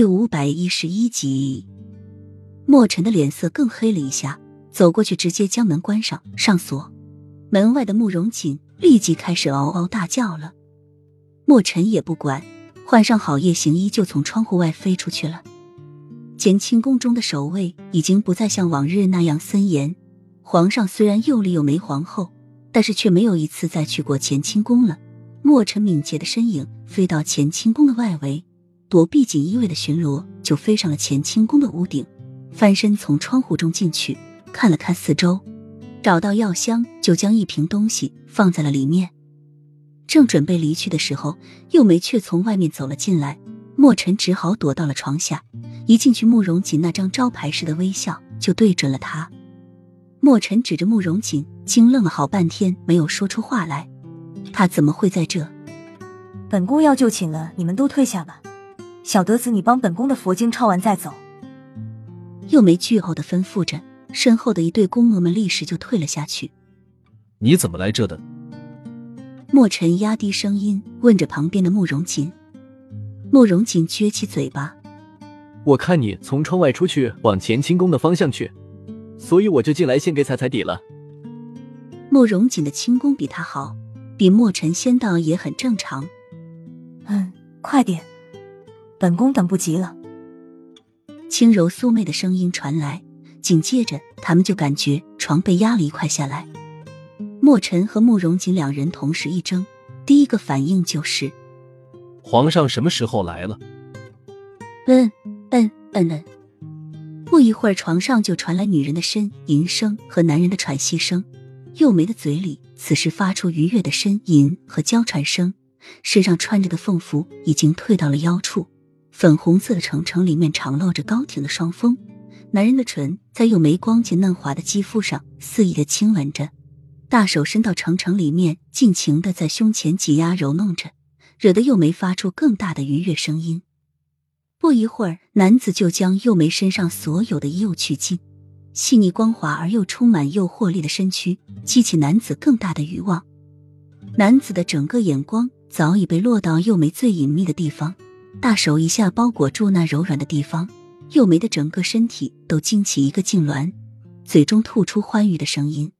第五百一十一集，莫尘的脸色更黑了一下，走过去直接将门关上，上锁。门外的慕容锦立即开始嗷嗷大叫了。莫尘也不管，换上好夜行衣就从窗户外飞出去了。乾清宫中的守卫已经不再像往日那样森严，皇上虽然又立又没皇后，但是却没有一次再去过乾清宫了。莫尘敏捷的身影飞到乾清宫的外围。躲避锦衣卫的巡逻，就飞上了乾清宫的屋顶，翻身从窗户中进去，看了看四周，找到药箱，就将一瓶东西放在了里面。正准备离去的时候，幼梅却从外面走了进来，莫尘只好躲到了床下。一进去，慕容锦那张招牌式的微笑就对准了他。莫尘指着慕容锦，惊愣了好半天，没有说出话来。他怎么会在这？本宫要就寝了，你们都退下吧。小德子，你帮本宫的佛经抄完再走。又没句后的吩咐着，身后的一对宫娥们立时就退了下去。你怎么来这的？莫尘压低声音问着旁边的慕容锦。慕容锦撅起嘴巴：“我看你从窗外出去往乾清宫的方向去，所以我就进来先给踩踩底了。”慕容锦的轻功比他好，比莫尘先到也很正常。嗯，快点。本宫等不及了。轻柔素媚的声音传来，紧接着他们就感觉床被压了一块下来。莫尘和慕容锦两人同时一怔，第一个反应就是：“皇上什么时候来了？”嗯嗯嗯嗯。不一会儿，床上就传来女人的呻吟声和男人的喘息声。幼梅的嘴里此时发出愉悦的呻吟和娇喘声，身上穿着的凤服已经退到了腰处。粉红色的橙橙里面敞露着高挺的双峰，男人的唇在又没光洁嫩滑的肌肤上肆意的亲吻着，大手伸到橙橙里面，尽情的在胸前挤压揉弄着，惹得又梅发出更大的愉悦声音。不一会儿，男子就将又梅身上所有的衣物取尽，细腻光滑而又充满诱惑力的身躯激起男子更大的欲望。男子的整个眼光早已被落到又梅最隐秘的地方。大手一下包裹住那柔软的地方，幼梅的整个身体都惊起一个痉挛，嘴中吐出欢愉的声音。